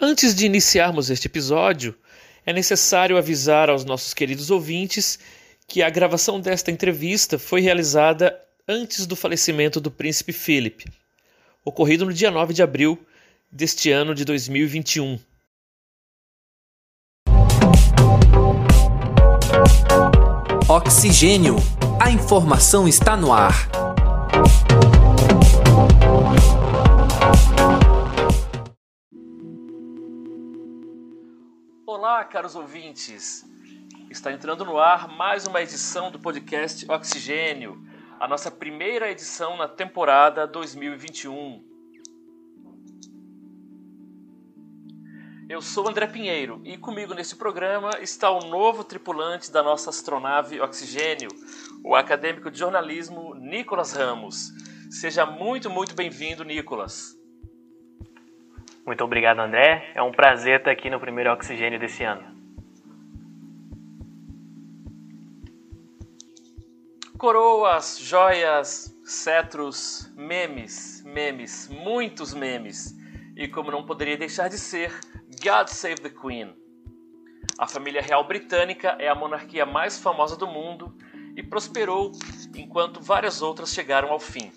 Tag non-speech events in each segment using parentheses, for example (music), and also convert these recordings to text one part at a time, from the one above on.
Antes de iniciarmos este episódio, é necessário avisar aos nossos queridos ouvintes que a gravação desta entrevista foi realizada antes do falecimento do príncipe Philip, ocorrido no dia 9 de abril deste ano de 2021. Oxigênio. A informação está no ar. Olá, caros ouvintes. Está entrando no ar mais uma edição do podcast Oxigênio, a nossa primeira edição na temporada 2021. Eu sou André Pinheiro e comigo nesse programa está o novo tripulante da nossa astronave Oxigênio, o acadêmico de jornalismo Nicolas Ramos. Seja muito, muito bem-vindo, Nicolas. Muito obrigado, André. É um prazer estar aqui no primeiro Oxigênio desse ano. Coroas, joias, cetros, memes, memes, muitos memes. E como não poderia deixar de ser, God Save the Queen. A família real britânica é a monarquia mais famosa do mundo e prosperou enquanto várias outras chegaram ao fim.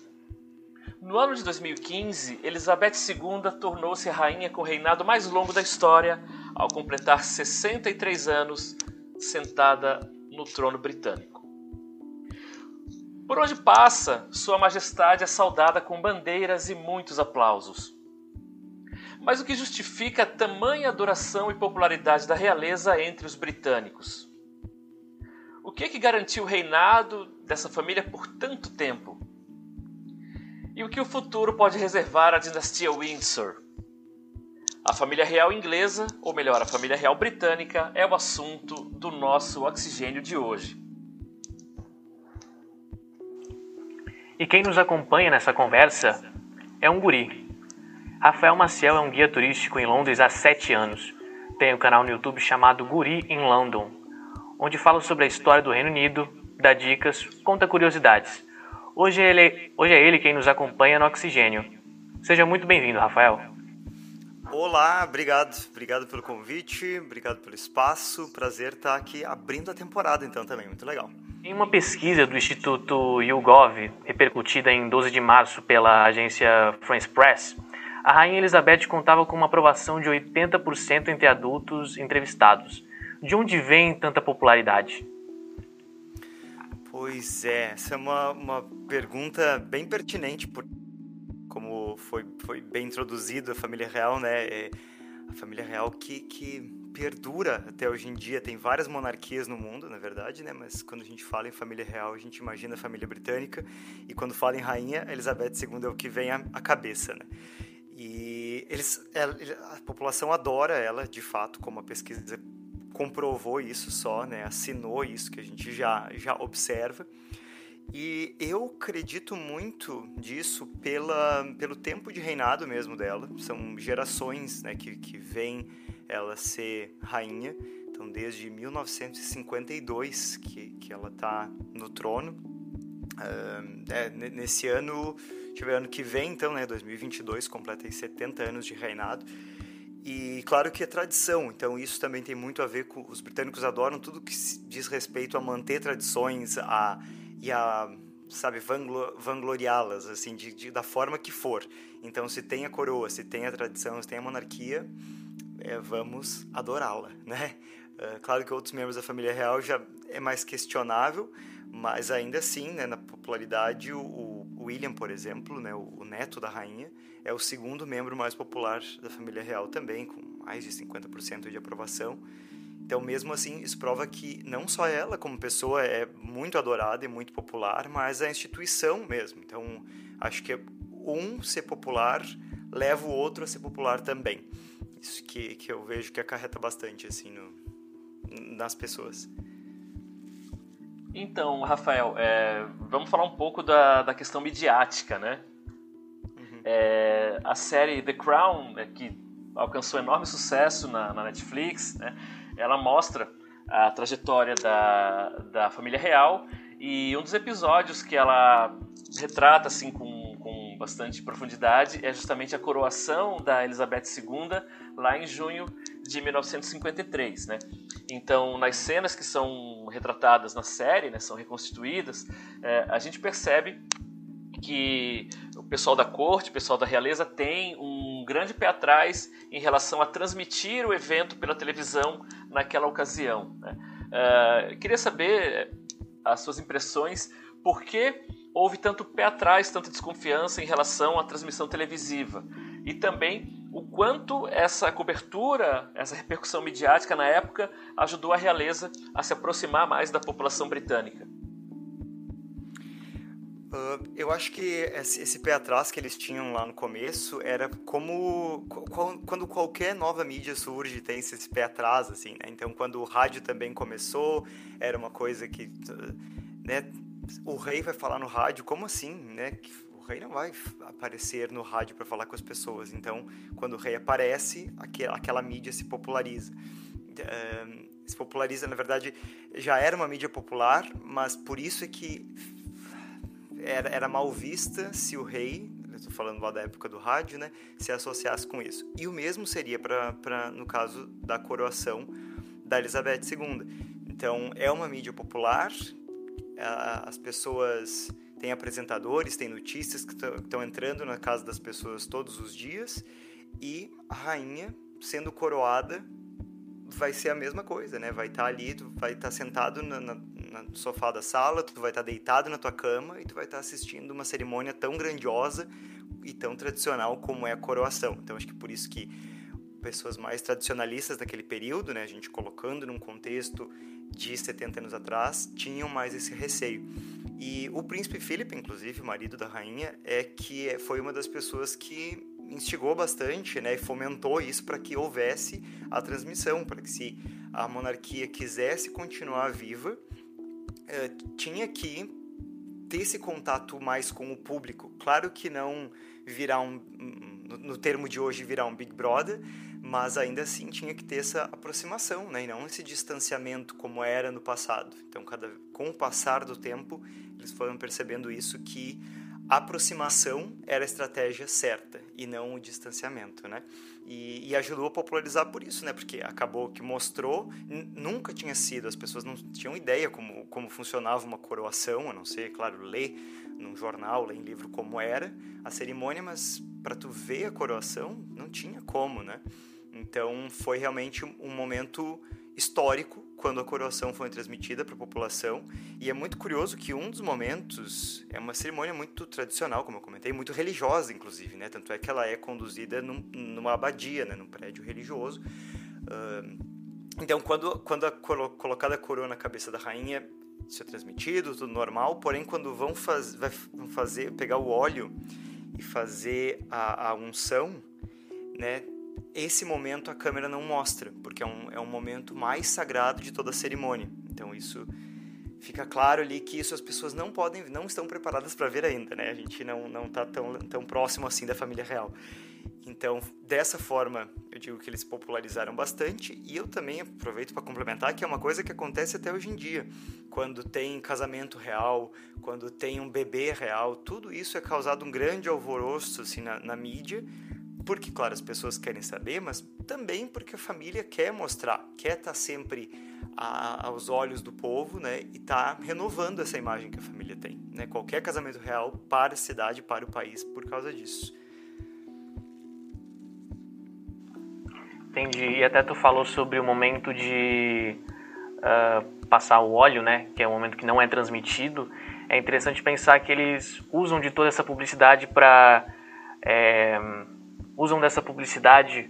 No ano de 2015, Elizabeth II tornou-se rainha com o reinado mais longo da história, ao completar 63 anos sentada no trono britânico. Por onde passa, Sua Majestade é saudada com bandeiras e muitos aplausos. Mas o que justifica tamanha adoração e popularidade da realeza entre os britânicos? O que é que garantiu o reinado dessa família por tanto tempo? E o que o futuro pode reservar à dinastia Windsor? A família real inglesa, ou melhor, a família real britânica, é o assunto do nosso oxigênio de hoje. E quem nos acompanha nessa conversa é um guri, Rafael Maciel é um guia turístico em Londres há sete anos. Tem um canal no YouTube chamado Guri in London, onde fala sobre a história do Reino Unido, dá dicas, conta curiosidades. Hoje ele, hoje é ele quem nos acompanha no Oxigênio. Seja muito bem-vindo, Rafael. Olá, obrigado. Obrigado pelo convite, obrigado pelo espaço. Prazer estar aqui abrindo a temporada, então, também. Muito legal. Em uma pesquisa do Instituto YouGov, repercutida em 12 de março pela agência France Press, a Rainha Elizabeth contava com uma aprovação de 80% entre adultos entrevistados. De onde vem tanta popularidade? Pois é, essa é uma, uma pergunta bem pertinente, por, como foi, foi bem introduzido a família real, né? É a família real que, que perdura até hoje em dia. Tem várias monarquias no mundo, na verdade, né? Mas quando a gente fala em família real, a gente imagina a família britânica. E quando fala em rainha, Elizabeth II é o que vem à, à cabeça, né? E eles, a população adora ela, de fato, como a pesquisa comprovou isso só, né? assinou isso que a gente já, já observa. E eu acredito muito disso pela, pelo tempo de reinado mesmo dela. São gerações né, que, que vêm ela ser rainha. Então, desde 1952 que, que ela está no trono. Uh, é, nesse ano Deixa eu ver, ano que vem, então, né, 2022, completei 70 anos de reinado. E claro que é tradição, então isso também tem muito a ver com. Os britânicos adoram tudo que diz respeito a manter tradições a, e a, sabe, vangloriá-las, assim, de, de, da forma que for. Então, se tem a coroa, se tem a tradição, se tem a monarquia, é, vamos adorá-la, (laughs) né? É, claro que outros membros da família real já é mais questionável, mas ainda assim, né, na popularidade, o, William, por exemplo, né, o neto da rainha, é o segundo membro mais popular da família real também, com mais de 50% de aprovação. Então, mesmo assim, isso prova que não só ela, como pessoa, é muito adorada e muito popular, mas a instituição mesmo. Então, acho que um ser popular leva o outro a ser popular também. Isso que, que eu vejo que acarreta bastante, assim, no, nas pessoas. Então, Rafael, é, vamos falar um pouco da, da questão midiática, né? Uhum. É, a série The Crown, é, que alcançou enorme sucesso na, na, Netflix, né? ela mostra a trajetória da, da família real e um dos episódios que ela retrata assim com, com bastante profundidade é justamente a coroação da Elizabeth II lá em junho de 1953, né? Então, nas cenas que são retratadas na série, né, são reconstituídas, é, a gente percebe que o pessoal da corte, o pessoal da realeza tem um grande pé atrás em relação a transmitir o evento pela televisão naquela ocasião. Né? Uh, queria saber as suas impressões, por que houve tanto pé atrás, tanta desconfiança em relação à transmissão televisiva? E também o quanto essa cobertura, essa repercussão midiática na época ajudou a realeza a se aproximar mais da população britânica. Uh, eu acho que esse, esse, pé atrás que eles tinham lá no começo era como quando qualquer nova mídia surge tem esse pé atrás assim né? então quando o rádio também começou era uma coisa que né o rei vai falar no rádio como assim né rei não vai aparecer no rádio para falar com as pessoas então quando o rei aparece aquela, mídia se populariza uh, se populariza na verdade já era uma mídia popular mas por isso é que era, era mal vista se o rei, estou falando lá da época do rádio, né, se associasse com isso. E o mesmo seria para, no caso da coroação da Elizabeth II. Então, é uma mídia popular, as pessoas têm apresentadores, têm notícias que estão entrando na casa das pessoas todos os dias, e a rainha sendo coroada vai ser a mesma coisa, né? Vai estar tá ali, vai estar tá sentado na, na, no sofá da sala, tu vai estar tá deitado na tua cama e tu vai estar tá assistindo uma cerimônia tão grandiosa e tão tradicional como é a coroação. Então acho que por isso que pessoas mais tradicionalistas daquele período, né, a gente colocando num contexto de 70 anos atrás, tinham mais esse receio. E o príncipe Philip, inclusive, o marido da rainha, é que foi uma das pessoas que instigou bastante, né, e fomentou isso para que houvesse a transmissão, para que se a monarquia quisesse continuar viva, eh, tinha que ter esse contato mais com o público. Claro que não virar um, no, no termo de hoje, virar um Big Brother, mas ainda assim tinha que ter essa aproximação, né? E não esse distanciamento como era no passado. Então, cada, com o passar do tempo, eles foram percebendo isso que a aproximação era a estratégia certa e não o distanciamento, né? E, e, ajudou a popularizar por isso, né? Porque acabou que mostrou, nunca tinha sido, as pessoas não tinham ideia como, como funcionava uma coroação, a não ser, claro, ler num jornal, ler em livro como era a cerimônia, mas para tu ver a coroação não tinha como, né? Então foi realmente um momento histórico quando a coroação foi transmitida para a população. E é muito curioso que um dos momentos é uma cerimônia muito tradicional, como eu comentei, muito religiosa, inclusive, né? Tanto é que ela é conduzida num, numa abadia, né? num prédio religioso. Uh, então, quando, quando a colocada a coroa na cabeça da rainha, isso é transmitido, tudo normal. Porém, quando vão, faz, vão fazer, pegar o óleo e fazer a, a unção, né? Esse momento a câmera não mostra, porque é um, é um momento mais sagrado de toda a cerimônia. Então isso fica claro ali que isso as pessoas não podem, não estão preparadas para ver ainda, né? A gente não não está tão tão próximo assim da família real. Então, dessa forma, eu digo que eles popularizaram bastante e eu também aproveito para complementar que é uma coisa que acontece até hoje em dia. Quando tem casamento real, quando tem um bebê real, tudo isso é causado um grande alvoroço assim na, na mídia, porque, claro, as pessoas querem saber, mas também porque a família quer mostrar, quer estar tá sempre a, aos olhos do povo, né? E tá renovando essa imagem que a família tem, né? Qualquer casamento real para a cidade, para o país, por causa disso. Entendi. E até tu falou sobre o momento de uh, passar o óleo, né? Que é um momento que não é transmitido. É interessante pensar que eles usam de toda essa publicidade para é, usam dessa publicidade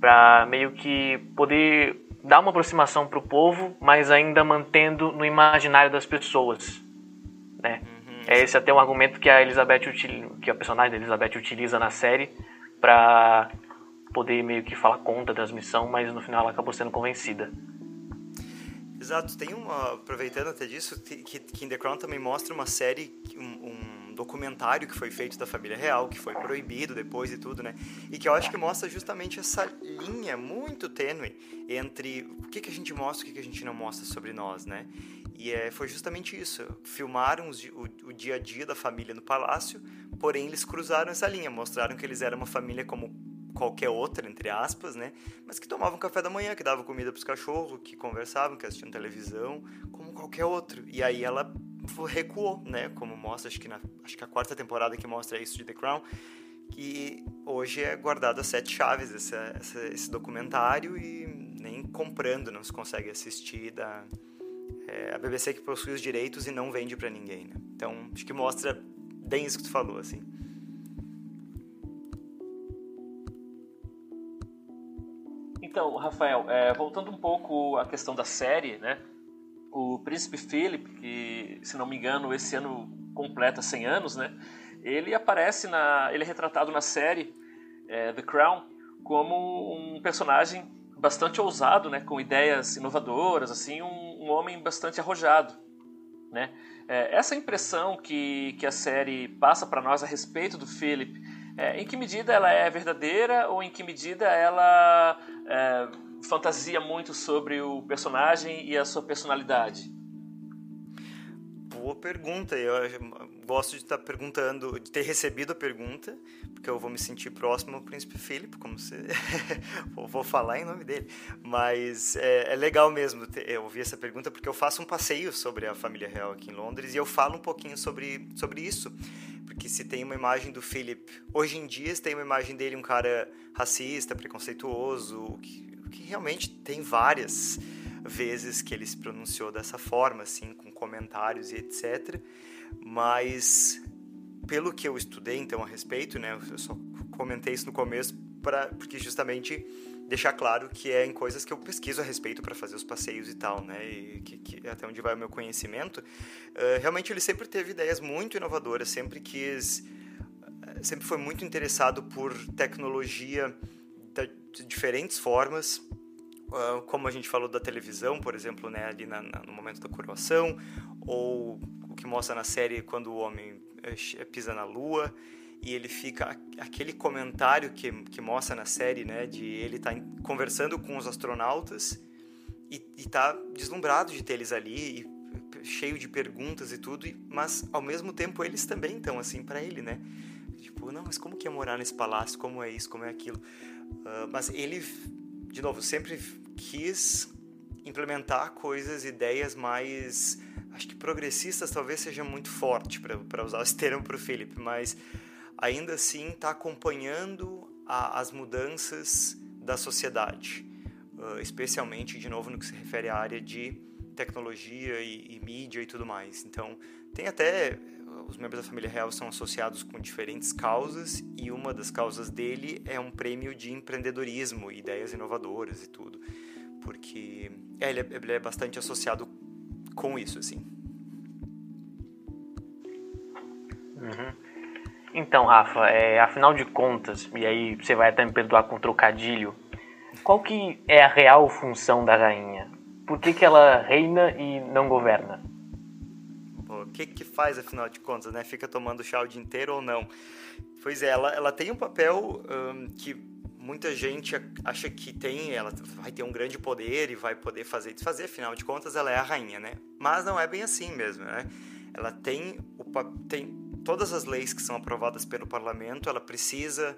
para meio que poder dar uma aproximação para o povo, mas ainda mantendo no imaginário das pessoas, né? Uhum. É esse até um argumento que a Elizabeth que a personagem da Elizabeth utiliza na série para poder meio que falar contra a transmissão, mas no final ela acabou sendo convencida. Exato, tem uma aproveitando até disso que, que in The Crown também mostra uma série um, um documentário que foi feito da família real, que foi proibido depois e tudo, né? E que eu acho que mostra justamente essa linha muito tênue entre o que, que a gente mostra e o que, que a gente não mostra sobre nós, né? E é, foi justamente isso. Filmaram os, o, o dia a dia da família no palácio, porém eles cruzaram essa linha, mostraram que eles eram uma família como qualquer outra, entre aspas, né? Mas que tomavam café da manhã, que davam comida para os cachorros, que conversavam, que assistiam televisão, como qualquer outro. E aí ela recuou, né? Como mostra, acho que na acho que a quarta temporada que mostra isso de The Crown, que hoje é guardado a sete chaves esse, esse documentário e nem comprando não se consegue assistir da é, a BBC que possui os direitos e não vende para ninguém, né? Então acho que mostra bem isso que tu falou, assim. Então, Rafael, é, voltando um pouco à questão da série, né? O Príncipe Philip, que, se não me engano, esse ano completa 100 anos, né? Ele aparece na, ele é retratado na série é, The Crown como um personagem bastante ousado, né? Com ideias inovadoras, assim, um, um homem bastante arrojado, né? É, essa impressão que, que a série passa para nós a respeito do Philip é, em que medida ela é verdadeira ou em que medida ela é, fantasia muito sobre o personagem e a sua personalidade? Boa pergunta. Eu gosto de estar perguntando, de ter recebido a pergunta, porque eu vou me sentir próximo ao Príncipe Philip, como se (laughs) vou falar em nome dele. Mas é, é legal mesmo ter, ouvir essa pergunta, porque eu faço um passeio sobre a família real aqui em Londres e eu falo um pouquinho sobre sobre isso porque se tem uma imagem do Philip, hoje em dia se tem uma imagem dele um cara racista, preconceituoso, que, que realmente tem várias vezes que ele se pronunciou dessa forma, assim, com comentários e etc. Mas pelo que eu estudei então a respeito, né, eu só comentei isso no começo para porque justamente deixar claro que é em coisas que eu pesquiso a respeito para fazer os passeios e tal, né? E que, que até onde vai o meu conhecimento. Uh, realmente ele sempre teve ideias muito inovadoras, sempre quis, uh, sempre foi muito interessado por tecnologia diferentes formas. Uh, como a gente falou da televisão, por exemplo, né, ali na, na, no momento da coroação, ou o que mostra na série quando o homem eh, pisa na lua e ele fica aquele comentário que, que mostra na série, né, de ele tá conversando com os astronautas e, estar tá deslumbrado de ter eles ali e cheio de perguntas e tudo, mas ao mesmo tempo eles também estão assim para ele, né? Tipo, não, mas como que é morar nesse palácio? Como é isso? Como é aquilo? Uh, mas ele, de novo, sempre quis implementar coisas, ideias mais, acho que progressistas talvez seja muito forte para usar esse termo para o Philip, mas ainda assim está acompanhando a, as mudanças da sociedade, uh, especialmente, de novo, no que se refere à área de tecnologia e, e, mídia e tudo mais. Então, tem até os membros da família real são associados com diferentes causas e uma das causas dele é um prêmio de empreendedorismo, ideias inovadoras e tudo, porque é, ele, é, ele é bastante associado com isso, assim. Uhum. Então, Rafa, é, afinal de contas, e aí você vai até me perdoar com trocadilho, qual que é a real função da rainha? Por que, que ela reina e não governa? Que que faz, afinal de contas, né? Fica tomando chá o dia inteiro ou não? Pois é, ela, ela tem um papel um, que muita gente acha que tem, ela vai ter um grande poder e vai poder fazer e desfazer, afinal de contas ela é a rainha, né? Mas não é bem assim mesmo, né? Ela tem, o, tem todas as leis que são aprovadas pelo parlamento, ela precisa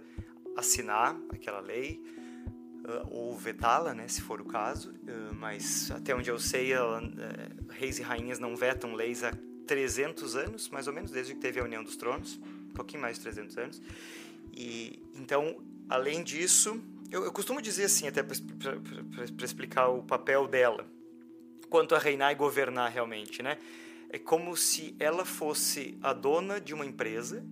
assinar aquela lei ou vetá-la, né, se for o caso. Mas até onde eu sei, ela, uh, reis e rainhas não vetam leis há 300 anos, mais ou menos, desde que teve a União dos Tronos, um pouquinho mais de 300 anos. E então, além disso, eu, eu costumo dizer assim, até para explicar o papel dela, quanto a reinar e governar realmente, né? é como se ela fosse a dona de uma empresa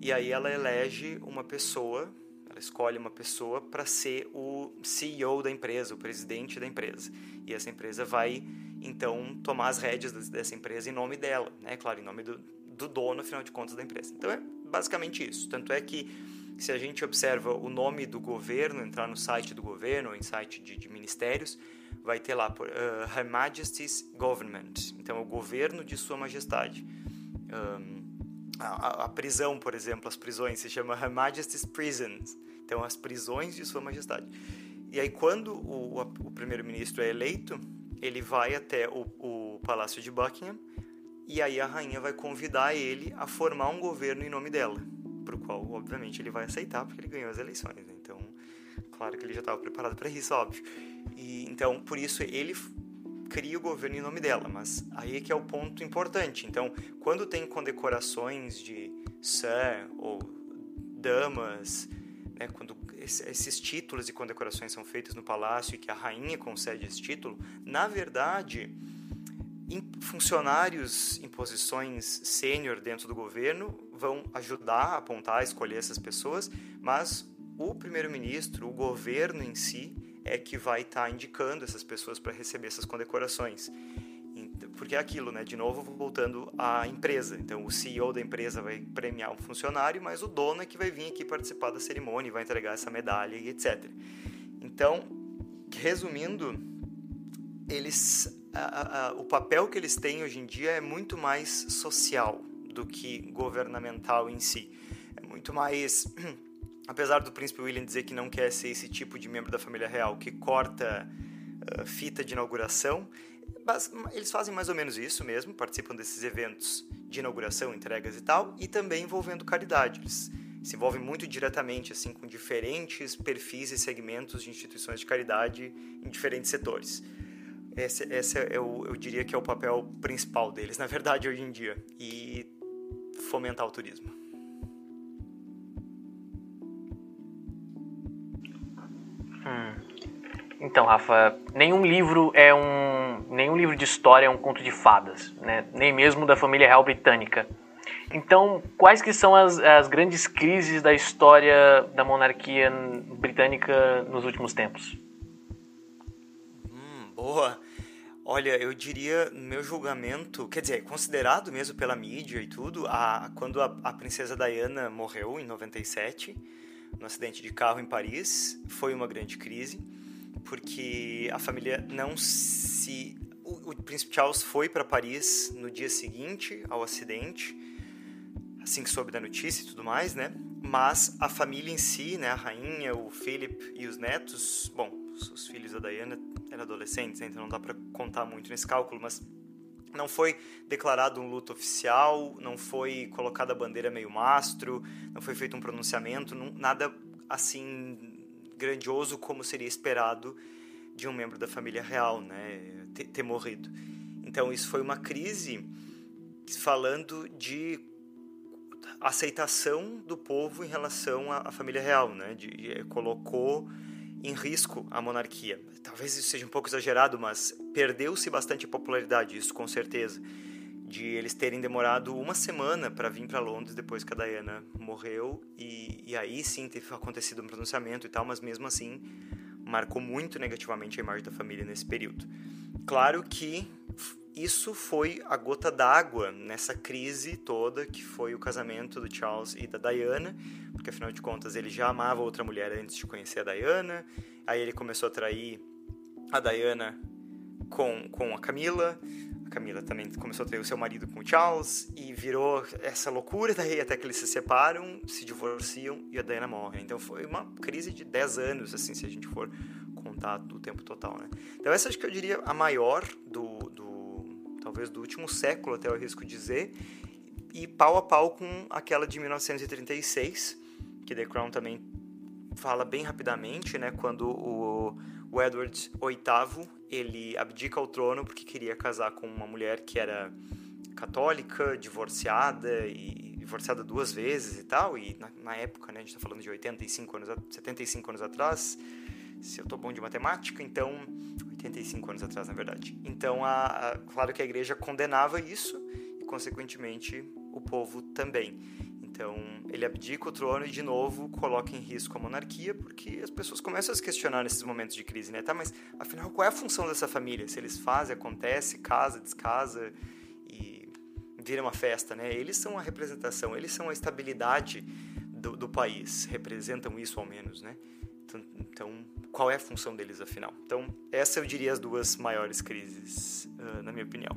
e aí ela elege uma pessoa, ela escolhe uma pessoa para ser o CEO da empresa, o presidente da empresa. E essa empresa vai então tomar as rédeas dessa empresa em nome dela, né? Claro, em nome do, do dono, afinal de contas, da empresa. Então é basicamente isso. Tanto é que se a gente observa o nome do governo, entrar no site do governo ou em site de, de ministérios, vai ter lá uh, Her Majesty's Government, então o governo de Sua Majestade. Um, a, a, prisão, por exemplo, as prisões, se chama Her Majesty's Prisons, então as prisões de Sua Majestade. E aí, quando o, o primeiro-ministro é eleito, ele vai até o, o Palácio de Buckingham e aí a rainha vai convidar ele a formar um governo em nome dela, para o qual, obviamente, ele vai aceitar porque ele ganhou as eleições. Né? Então, claro que ele já estava preparado para isso, óbvio. E então, por isso ele cria o governo em nome dela, mas aí é que é o ponto importante. Então, quando tem condecorações de Sir ou damas, né, quando esses títulos e condecorações são feitos no palácio e que a rainha concede esse título, na verdade, funcionários em posições sênior dentro do governo vão ajudar a apontar, a escolher essas pessoas, mas o primeiro-ministro, o governo em si, é que vai estar tá indicando essas pessoas para receber essas condecorações. Porque é aquilo, né? De novo, voltando à empresa. Então, o CEO da empresa vai premiar um funcionário, mas o dono é que vai vir aqui participar da cerimônia, vai entregar essa medalha e etc. Então, resumindo, eles, a, a, o papel que eles têm hoje em dia é muito mais social do que governamental em si. É muito mais (clears throat) apesar do príncipe William dizer que não quer ser esse tipo de membro da família real que corta uh, fita de inauguração, eles fazem mais ou menos isso mesmo, participam desses eventos de inauguração, entregas e tal, e também envolvendo caridade. Eles se envolvem muito diretamente assim com diferentes perfis e segmentos de instituições de caridade em diferentes setores. Esse, esse é, o, eu diria que é o papel principal deles, na verdade, hoje em dia, e fomentar o turismo. Então, Rafa, nenhum livro é um. nenhum livro de história é um conto de fadas, né? Nem mesmo da família real britânica. Então, quais que são as, as grandes crises da história da monarquia britânica nos últimos tempos? Hum, boa. Olha, eu diria, no meu julgamento, quer dizer, considerado mesmo pela mídia e tudo, a, quando a, a princesa Diana morreu em 97, no acidente de carro em Paris, foi uma grande crise porque a família não se. O, o príncipe Charles foi para Paris no dia seguinte ao acidente, assim que soube da notícia e tudo mais, né? Mas a família em si, né, a rainha, o Philip e os netos, bom, os filhos da Diana eram adolescentes, né, então não dá para contar muito nesse cálculo, mas não foi declarado um luto oficial, não foi colocada a bandeira meio mastro, não foi feito um pronunciamento, não, nada assim grandioso como seria esperado de um membro da família real, né, ter, ter morrido. Então isso foi uma crise falando de aceitação do povo em relação à, à família real, né, de, de, colocou em risco a monarquia. Talvez isso seja um pouco exagerado, mas perdeu-se bastante popularidade, isso com certeza de eles terem demorado uma semana para vir para Londres depois que a Diana morreu. E, e aí sim teve acontecido um pronunciamento e tal, mas mesmo assim marcou muito negativamente a imagem da família nesse período. Claro que isso foi a gota d'água nessa crise toda que foi o casamento do Charles e da Diana, porque afinal de contas ele já amava outra mulher antes de conhecer a Diana, aí ele começou a trair a Diana com, com a Camila, Camila também começou a ter o seu marido com o Charles e virou essa loucura daí até que eles se separam, se divorciam e a Diana morre. Então foi uma crise de 10 anos, assim, se a gente for contar o tempo total, né? Então essa acho que eu diria a maior do, do talvez do último século, até eu arrisco dizer, e pau a pau com aquela de 1936, que The Crown também fala bem rapidamente, né, quando o, o Edward VIII ele abdica o trono porque queria casar com uma mulher que era católica, divorciada e divorciada duas vezes e tal. E na, na época, né, a gente está falando de 85 anos, 75 anos atrás, se eu estou bom de matemática, então 85 anos atrás, na verdade. Então, a, a, claro que a igreja condenava isso e, consequentemente, o povo também. Então, ele abdica o trono e, de novo, coloca em risco a monarquia, porque as pessoas começam a se questionar nesses momentos de crise, né? Tá, mas afinal, qual é a função dessa família? Se eles fazem, acontece, casa, descasa e vira uma festa, né? Eles são a representação, eles são a estabilidade do, do país, representam isso ao menos, né? Então, então, qual é a função deles, afinal? Então, essa eu diria as duas maiores crises, uh, na minha opinião.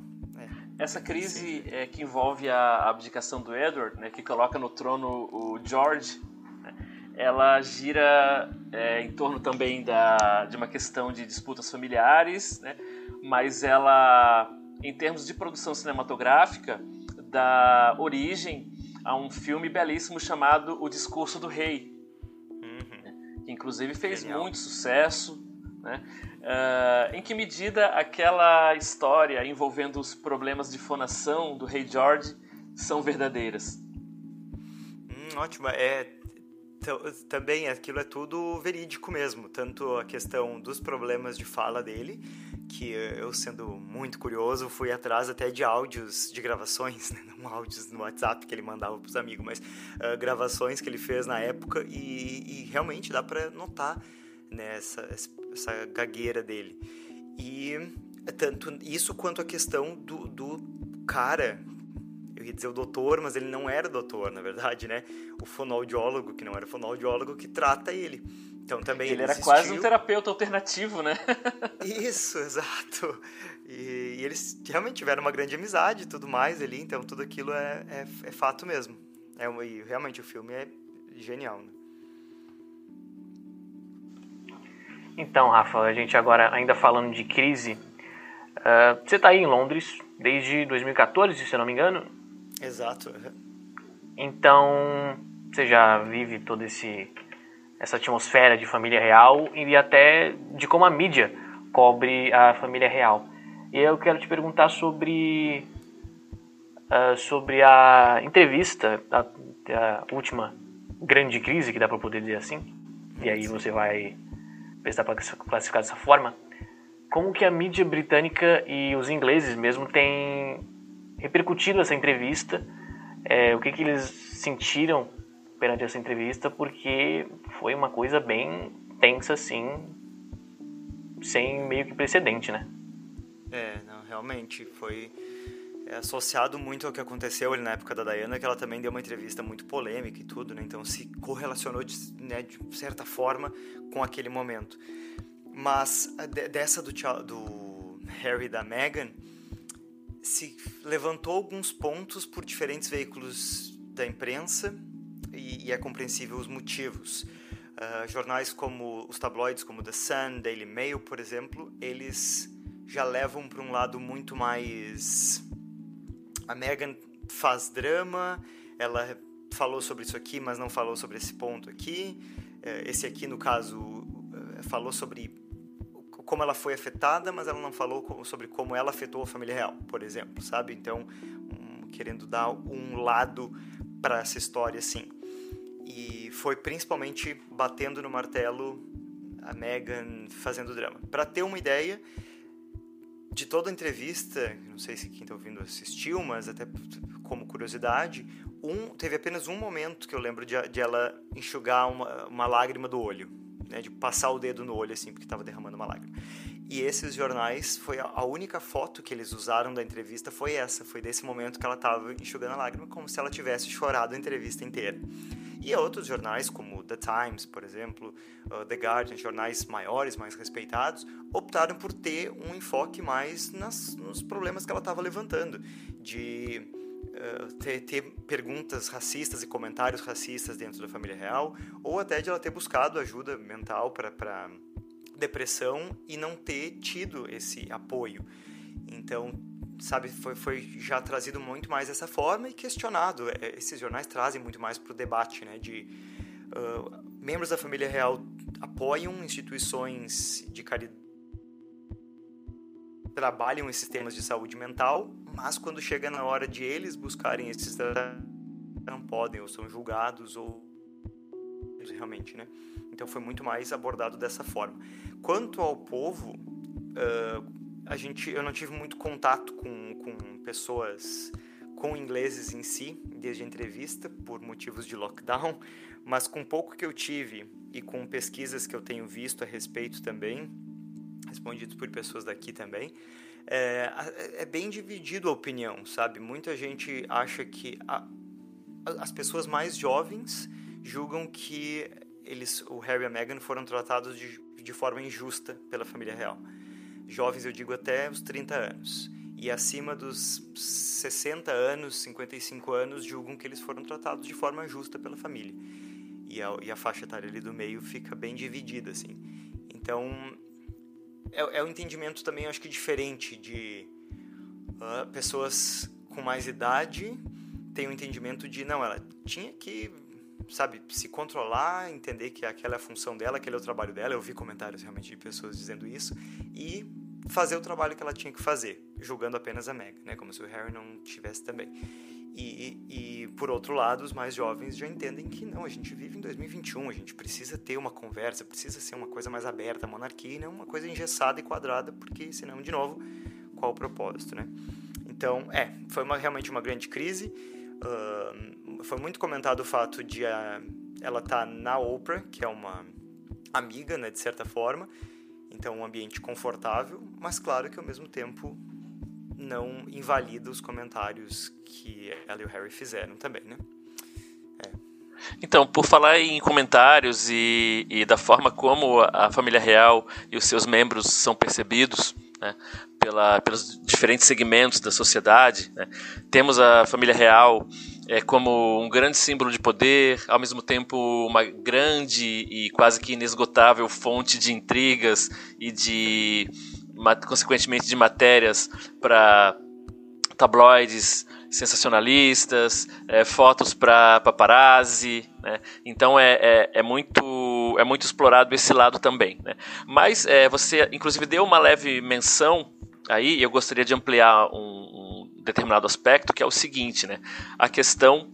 Essa crise é, que envolve a abdicação do Edward, né, que coloca no trono o George, né, ela gira é, em torno também da, de uma questão de disputas familiares, né, mas ela, em termos de produção cinematográfica, dá origem a um filme belíssimo chamado O Discurso do Rei, uhum. que inclusive fez Genial. muito sucesso. Né? Uh, em que medida aquela história envolvendo os problemas de fonação do rei George são verdadeiras? Hum, ótimo. É, também aquilo é tudo verídico mesmo, tanto a questão dos problemas de fala dele, que eu sendo muito curioso fui atrás até de áudios de gravações, (laughs) né? não áudios no WhatsApp que ele mandava para os amigos, mas uh, gravações que ele fez na época e, e realmente dá para notar né, essa, gagueira dele. E tanto isso quanto a questão do, do cara eu ia dizer o doutor, mas ele não era doutor, na verdade, né? O fonoaudiólogo, que não era fonoaudiólogo, que trata ele. Então também ele, ele era quase um terapeuta alternativo, né? (laughs) Isso, exato. E, e, eles realmente tiveram uma grande amizade e tudo mais ali, então tudo aquilo é, é, é fato mesmo. É, e realmente o filme é genial, né? Então, Rafa, a gente agora ainda falando de crise, uh, você está aí em Londres desde 2014, se eu não me engano? Exato. Então, você já vive toda esse essa atmosfera de família real e até de como a mídia cobre a família real. E eu quero te perguntar sobre uh, sobre a entrevista, a, a, última grande crise, que dá para poder dizer assim. E aí você vai se dá para classificar dessa forma. Como que a mídia britânica e os ingleses mesmo têm repercutido essa entrevista, é, o que, que eles sentiram perante essa entrevista, porque foi uma coisa bem tensa, assim, sem meio que precedente, né? É, não, realmente foi é associado muito ao que aconteceu ali na época da Diana, que ela também deu uma entrevista muito polêmica e tudo, né? Então se correlacionou de, né, de certa forma com aquele momento. Mas dessa do, do Harry e da Meghan, se levantou alguns pontos por diferentes veículos da imprensa e, e é compreensível os motivos. Uh, jornais como os tabloides, como The Sun, Daily Mail, por exemplo, eles já levam para um lado muito mais. A Meghan faz drama, ela falou sobre isso aqui, mas não falou sobre esse ponto aqui. Uh, esse aqui, no caso, uh, falou sobre como ela foi afetada, mas ela não falou sobre como ela afetou a família real, por exemplo, sabe? Então, um, querendo dar um lado para essa história, assim. E foi principalmente batendo no martelo a Megan fazendo drama. Para ter uma ideia de toda a entrevista, não sei se quem está ouvindo assistiu, mas até como curiosidade, um, teve apenas um momento que eu lembro de, de ela enxugar uma, uma lágrima do olho né, de passar o dedo no olho assim porque estava derramando uma lágrima. E esses jornais foi a única foto que eles usaram da entrevista foi essa, foi desse momento que ela estava enxugando a lágrima como se ela tivesse chorado a entrevista inteira. E outros jornais como The Times, por exemplo, uh, The Guardian, jornais maiores, mais respeitados, optaram por ter um enfoque mais nas, nos problemas que ela estava levantando, de ter, ter, perguntas racistas e comentários racistas dentro da família real, ou até de ela ter buscado ajuda mental para depressão e não ter tido esse apoio. Então, sabe, foi, foi já trazido muito mais dessa forma e questionado. Eh, esses jornais trazem muito mais para o debate, né, de uh, membros da família real apoiam instituições de caridade trabalham esses temas de saúde mental, mas quando chega na hora de eles buscarem esses não podem ou são julgados ou realmente, né? Então foi muito mais abordado dessa forma. Quanto ao povo, uh, a gente, eu não tive muito contato com, com pessoas com ingleses em si, desde a entrevista, por motivos de lockdown, mas com pouco que eu tive e com pesquisas que eu tenho visto a respeito também, respondidos por pessoas daqui também, é, é bem dividido a opinião, sabe? Muita gente acha que a, as pessoas mais jovens julgam que eles, o Harry e a Meghan foram tratados de, de forma injusta pela família real. Jovens, eu digo até os 30 anos. e acima dos 60 anos, 55 anos, julgam que eles foram tratados de forma justa pela família. E a, e a faixa etária ali do meio fica bem dividida, assim. Então, é, é um entendimento também, acho que diferente de uh, pessoas com mais idade tem um entendimento de, não, ela tinha que, sabe, se controlar, entender que aquela é a função dela, aquele é o trabalho dela. Eu vi comentários realmente de pessoas dizendo isso. E fazer o trabalho que ela tinha que fazer, julgando apenas a Meg, né? Como se o Harry não tivesse também. E, e, por outro lado, os mais jovens já entendem que não, a gente vive em 2021, a gente precisa ter uma conversa, precisa ser uma coisa mais aberta, a monarquia, não uma coisa engessada e quadrada, porque senão, de novo, qual o propósito, né? Então, é, foi uma, realmente uma grande crise. Uh, foi muito comentado o fato de uh, ela estar tá na Oprah, que é uma amiga, né, de certa forma, então, um ambiente confortável, mas claro que ao mesmo tempo não invalida os comentários que ela e o Harry fizeram também, né? É. Então, por falar em comentários e, e, da forma como a família real e os seus membros são percebidos né, pela, pelos diferentes segmentos da sociedade, né, temos a família real é, como um grande símbolo de poder, ao mesmo tempo uma grande e quase que inesgotável fonte de intrigas e de, consequentemente, de matérias para tabloides sensacionalistas, é, fotos para paparazzi, né? então é, é, é, muito é muito explorado esse lado também. Né? Mas é, você, inclusive, deu uma leve menção aí, e eu gostaria de ampliar um, determinado aspecto, que é o seguinte, né? A questão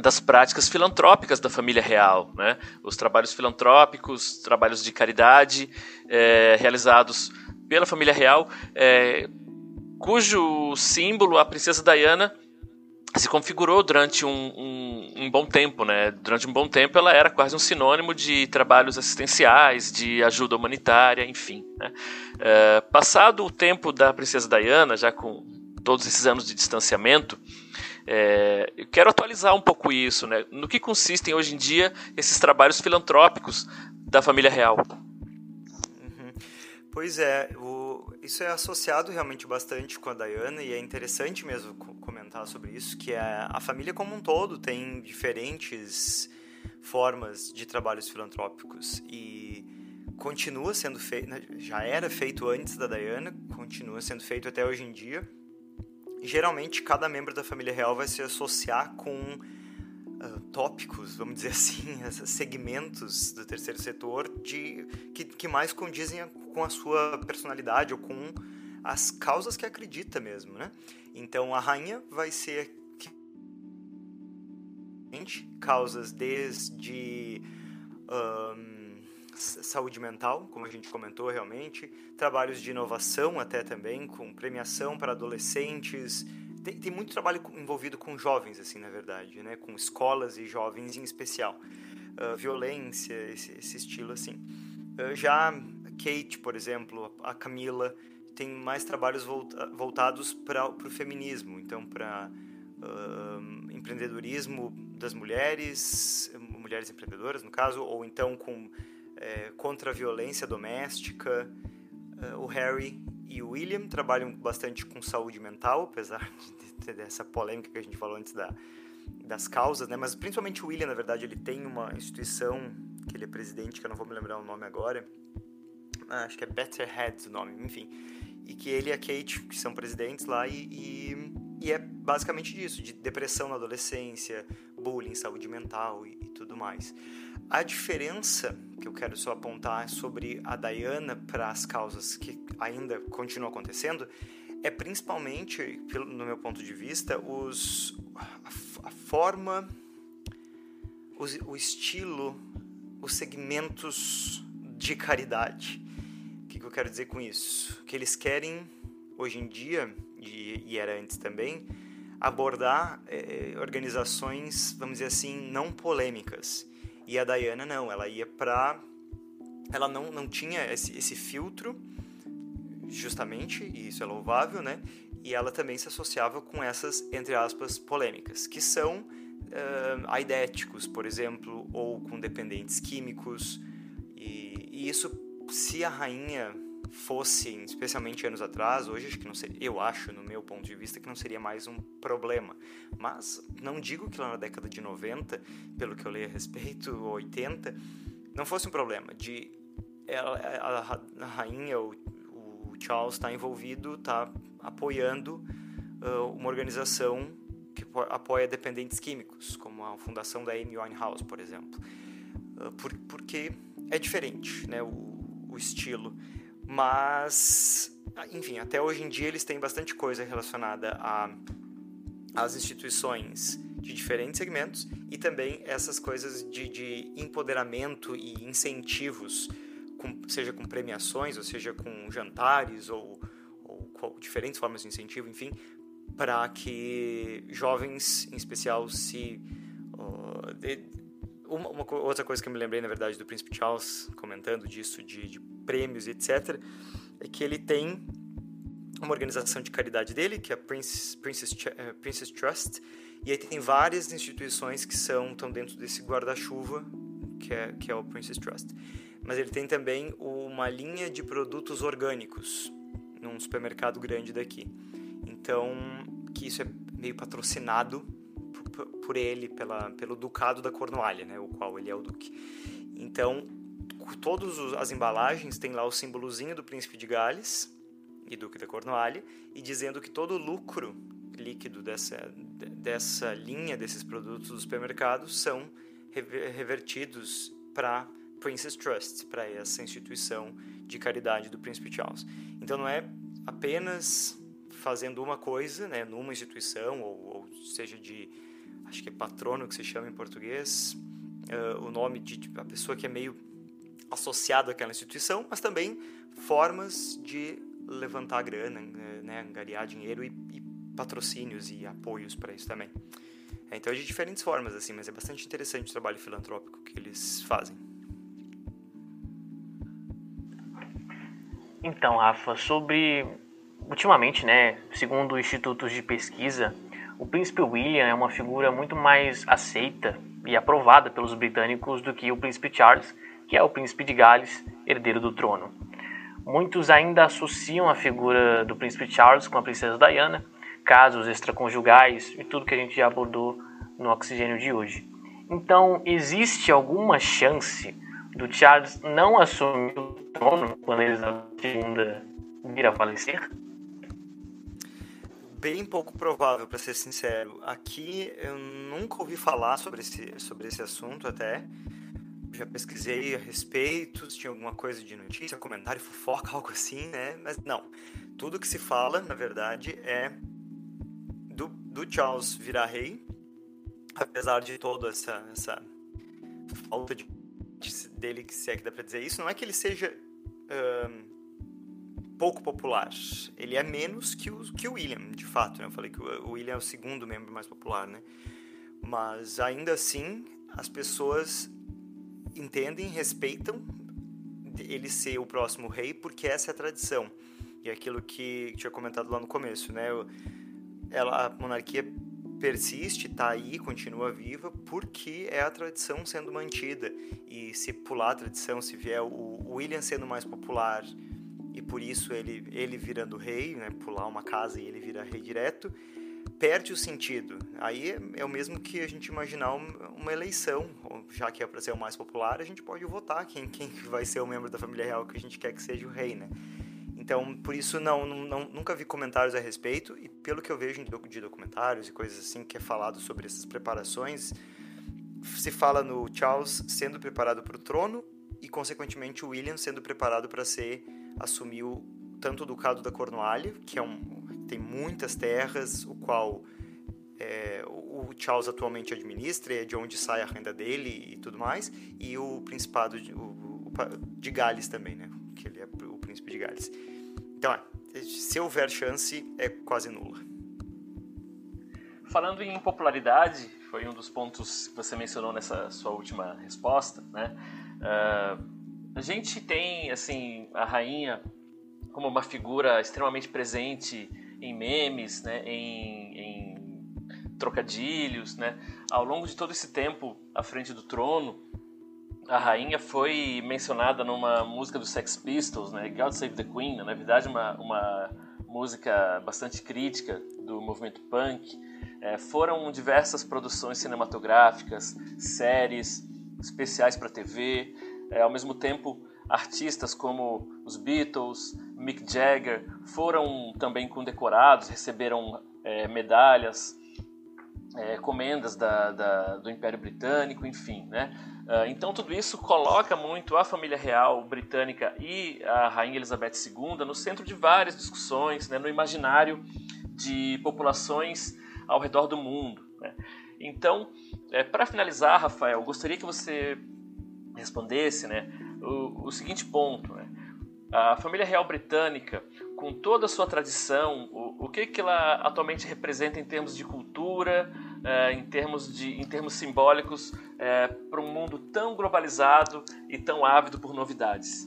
das práticas filantrópicas da família real, né? Os trabalhos filantrópicos, trabalhos de caridade é, realizados pela família real, é, cujo símbolo, a princesa Diana, se configurou durante um, um, um, bom tempo, né? Durante um bom tempo ela era quase um sinônimo de trabalhos assistenciais, de ajuda humanitária, enfim. Né? É, passado o tempo da princesa Diana, já com todos esses anos de distanciamento, é, eu quero atualizar um pouco isso, né? No que consistem hoje em dia esses trabalhos filantrópicos da família real? Pois é, o, isso é associado realmente bastante com a Diana e é interessante mesmo comentar sobre isso, que é, a família como um todo tem diferentes formas de trabalhos filantrópicos e continua sendo feito, né, já era feito antes da Diana, continua sendo feito até hoje em dia. Geralmente cada membro da família real vai se associar com uh, tópicos, vamos dizer (laughs) assim, segmentos do terceiro setor de que, que mais condizem com a sua personalidade ou com as causas que acredita mesmo, né? Então a rainha vai ser causas desde um, saúde mental, como a gente comentou realmente, trabalhos de inovação até também, com premiação para adolescentes. Tem, tem muito trabalho envolvido com jovens, assim, na verdade, né? com escolas e jovens em especial. Uh, violência, esse, esse, estilo assim. Uh, já Kate, por exemplo, a Camila, tem mais trabalhos volta, voltados para o feminismo, então para uh, empreendedorismo das mulheres, mulheres empreendedoras no caso, ou então com é, contra a violência doméstica. Uh, o Harry e o William trabalham bastante com saúde mental, (laughs) apesar de dessa polêmica que a gente falou antes da, das causas, né? Mas principalmente o William, na verdade, ele tem uma instituição que ele é presidente, que eu não vou me lembrar o nome agora. Ah, acho que é Better Heads o nome, enfim. E que ele e a Kate, que são presidentes lá, e, e, e é basicamente disso, de depressão na adolescência, bullying, saúde mental e, e tudo mais. A diferença que eu quero só apontar sobre a Diana para as causas que ainda continuam acontecendo é principalmente, no meu ponto de vista, os, a, a forma, os, o estilo, os segmentos de caridade. O que, que, eu quero dizer com isso? Que eles querem, hoje em dia, e, e era antes também, abordar é, organizações, vamos dizer assim, não polêmicas e a Diana não, ela ia para ela não, não tinha esse, esse filtro, justamente, e isso é louvável, né? E ela também se associava com essas, entre aspas, polêmicas, que são uh, aidéticos, por exemplo, ou com dependentes químicos. E, e, isso, se a rainha fossem, especialmente anos atrás, hoje acho que não seria, eu acho, no meu ponto de vista, que não seria mais um problema. Mas não digo que lá na década de 90, pelo que eu li a respeito, 80, não fosse um problema de ela, a, a, rainha, o, o Charles está envolvido, está apoiando uh, uma organização que apoia dependentes químicos, como a fundação da Amy Winehouse, por exemplo. Uh, por, porque é diferente, né, o, o estilo. Mas, enfim, até hoje em dia eles têm bastante coisa relacionada a às instituições de diferentes segmentos e também essas coisas de, de empoderamento e incentivos, com, seja com premiações, ou seja com jantares, ou, ou diferentes formas de incentivo, enfim, para que jovens, em especial, se. Uh, de, uma, uma, outra coisa que eu me lembrei, na verdade, do Príncipe Charles, comentando disso, de, de prêmios etc., é que ele tem uma organização de caridade dele, que é a Princess, Princess, uh, Princess Trust, e aí tem várias instituições que são estão dentro desse guarda-chuva, que é, que é o Princess Trust. Mas ele tem também uma linha de produtos orgânicos num supermercado grande daqui. Então, que isso é meio patrocinado por, por ele, pela, pelo Ducado da Cornualha, né, o qual ele é o duque. Então, todas as embalagens tem lá o símbolozinho do Príncipe de Gales, e Duque da Cornualha, e dizendo que todo o lucro líquido dessa, dessa linha desses produtos dos supermercados são revertidos para Princess Trust, para essa instituição de caridade do Príncipe Charles. Então não é apenas fazendo uma coisa, né, numa instituição, ou, ou seja, de, acho que é patrono que se chama em português, uh, o nome de, de a pessoa que é meio associado àquela instituição, mas também formas de levantar grana, né, angariar dinheiro e, e patrocínios e apoios para isso também. É, então é de diferentes formas, assim, mas é bastante interessante o trabalho filantrópico que eles fazem. Então, Rafa, sobre ultimamente, né, segundo institutos de pesquisa, o príncipe William é uma figura muito mais aceita e aprovada pelos britânicos do que o príncipe Charles, que é o príncipe de Gales, herdeiro do trono. Muitos ainda associam a figura do príncipe Charles com a princesa Diana, casos extraconjugais e tudo que a gente já abordou no oxigênio de hoje. Então, existe alguma chance do Charles não assumir o trono quando Elizabeth II vir a falecer? Bem pouco provável, para ser sincero. Aqui eu nunca ouvi falar sobre esse, sobre esse assunto até já pesquisei a respeito, se tinha alguma coisa de notícia, comentário, fofoca, (laughs) algo assim, né? Mas não. Tudo que se fala, na verdade, é do, do Charles virar rei, apesar de toda essa, essa falta de dele, que se é que dá pra dizer isso, não é que ele seja um, pouco popular. Ele é menos que o, que o William, de fato. Né? Eu falei que o, o William é o segundo membro mais popular, né? Mas ainda assim, as pessoas entendem, respeitam ele ser o próximo rei, porque essa é a tradição. E é aquilo que tinha comentado lá no começo, né? Ela, a monarquia persiste, está aí, continua viva, porque é a tradição sendo mantida. E se pular a tradição, se vier o William sendo mais popular e por isso ele, ele virando rei, né? pular uma casa e ele vira rei direto, perde o sentido. Aí é, é, o mesmo que a gente imaginar uma eleição, já que é para ser o mais popular, a gente pode votar quem, quem vai ser o membro da família real que a gente quer que seja o rei, né? Então, por isso, não, não, nunca vi comentários a respeito, e pelo que eu vejo de documentários e coisas assim que é falado sobre essas preparações, se fala no Charles sendo preparado para o trono e, consequentemente, o William sendo preparado para ser assumir o, tanto o ducado da Cornualha, que é um, tem muitas terras, o qual é, o Charles atualmente administra, é de onde sai a renda dele e tudo mais, e o Principado de, o, o, de Gales também, né? Que ele é o Príncipe de Gales. Então, é, se houver chance, é quase nula. Falando em popularidade, foi um dos pontos que você mencionou nessa sua última resposta, né? Uh, a gente tem, assim, a rainha como uma figura extremamente presente em memes, né, em, em trocadilhos, né, ao longo de todo esse tempo à frente do trono, a rainha foi mencionada numa música dos Sex Pistols, né? God Save the Queen, na verdade uma, uma música bastante crítica do movimento punk. É, foram diversas produções cinematográficas, séries, especiais para TV. É, ao mesmo tempo, artistas como os Beatles, Mick Jagger foram também condecorados, receberam é, medalhas, é, comendas da, da, do Império Britânico, enfim, né? Uh, então tudo isso coloca muito a família real britânica e a rainha Elizabeth II no centro de várias discussões, né, no imaginário de populações ao redor do mundo. Né? Então, é, para finalizar, Rafael, gostaria que você respondesse, né, o, o seguinte ponto, né? A família real britânica, com toda a sua tradição, o, o que, que ela atualmente representa em termos de cultura, é, em, termos de, em termos simbólicos, é, para um mundo tão globalizado e tão ávido por novidades?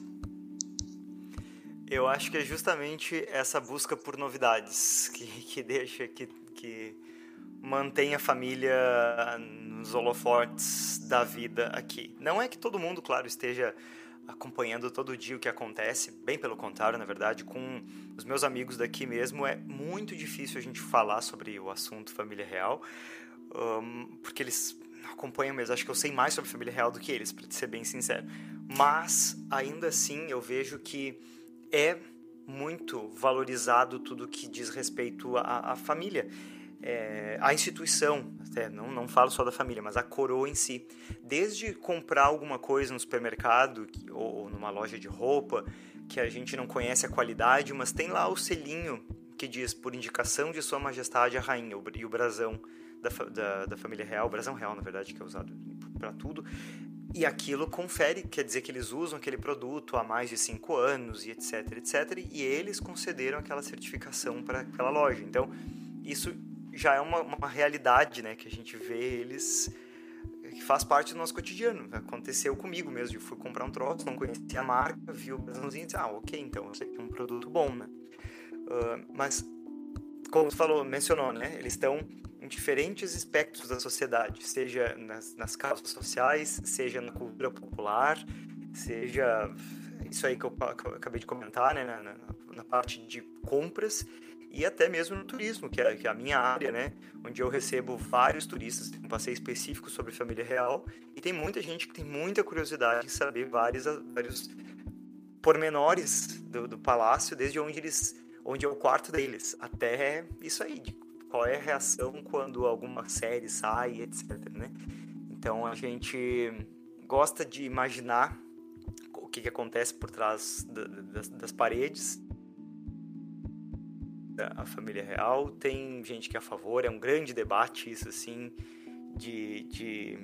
Eu acho que é justamente essa busca por novidades que, (laughs) que deixa, que, que mantém a família nos holofotes da vida aqui. Não é que todo mundo, claro, esteja acompanhando todo dia o que acontece, bem pelo contrário, na verdade, com os meus amigos daqui mesmo é muito difícil a gente falar sobre o assunto família real, um, porque eles acompanham mesmo. Acho que eu sei mais sobre família real do que eles, para ser bem sincero. Mas ainda assim eu vejo que é muito valorizado tudo que diz respeito à, à família é, a instituição, até, não, não falo só da família, mas a coroa em si. Desde comprar alguma coisa no supermercado ou numa loja de roupa que a gente não conhece a qualidade, mas tem lá o selinho que diz por indicação de Sua Majestade a Rainha e o brasão da, da, da família real, o brasão real na verdade que é usado para tudo. E aquilo confere, quer dizer que eles usam aquele produto há mais de cinco anos e etc, etc. E eles concederam aquela certificação para aquela loja. Então, isso já é uma, uma realidade, né? Que a gente vê eles que faz parte do nosso cotidiano. Aconteceu comigo mesmo. Eu fui comprar um troço, não conhecia a marca, vi o brasãozinho e disse, ah, ok, então eu sei que é um produto bom, né? Uh, mas, como você falou, mencionou, né? Eles estão em diferentes aspectos da sociedade, seja nas, nas causas sociais, seja na cultura popular, seja isso aí que eu, que eu acabei de comentar, né? Na, na, na parte de compras e até mesmo no turismo, que é, que é a minha área, né? Onde eu recebo vários turistas, um passeio específico sobre família real, e tem muita gente que tem muita curiosidade em saber vários, vários pormenores do, do palácio, desde onde eles, onde é o quarto deles, até isso aí, de qual é a reação quando alguma série sai, etc, né? Então a gente gosta de imaginar o que, que acontece por trás da, das, das paredes a família real. Tem gente que é a favor, é um grande debate isso assim de, de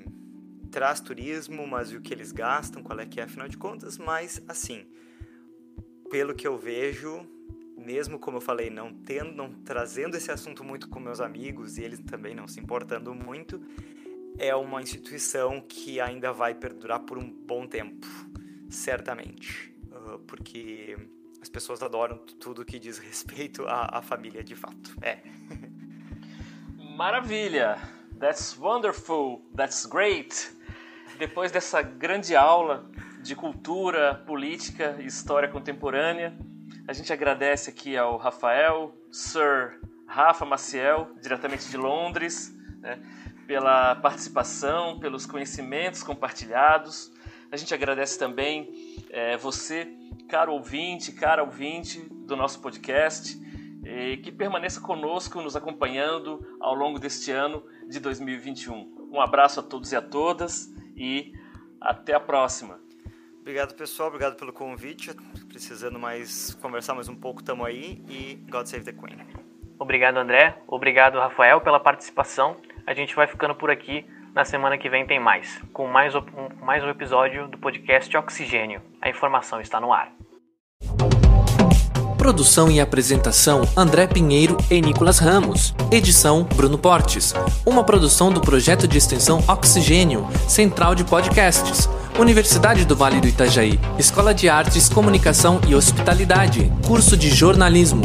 traz turismo, mas o que eles gastam, qual é que é, afinal de contas, mas assim, pelo que eu vejo, mesmo como eu falei, não tendo, não trazendo esse assunto muito com meus amigos e eles também não se importando muito, é uma instituição que ainda vai perdurar por um bom tempo, certamente, uh, porque as pessoas adoram tudo que diz respeito à, à família de fato. É. Maravilha! That's wonderful! That's great! Depois dessa grande aula de cultura, política e história contemporânea, a gente agradece aqui ao Rafael, Sir Rafa Maciel, diretamente de Londres, né, pela participação, pelos conhecimentos compartilhados. A gente agradece também é, você, caro ouvinte, cara ouvinte do nosso podcast, que permaneça conosco, nos acompanhando ao longo deste ano de 2021. Um abraço a todos e a todas e até a próxima. Obrigado, pessoal. Obrigado pelo convite. Precisando mais conversar mais um pouco, tamo aí. E God Save the Queen. Obrigado, André. Obrigado, Rafael, pela participação. A gente vai ficando por aqui. Na semana que vem tem mais, com mais um, mais um episódio do podcast Oxigênio. A informação está no ar. Produção e apresentação André Pinheiro e Nicolas Ramos. Edição Bruno Portes. Uma produção do projeto de extensão Oxigênio, Central de Podcasts. Universidade do Vale do Itajaí. Escola de Artes, Comunicação e Hospitalidade. Curso de Jornalismo.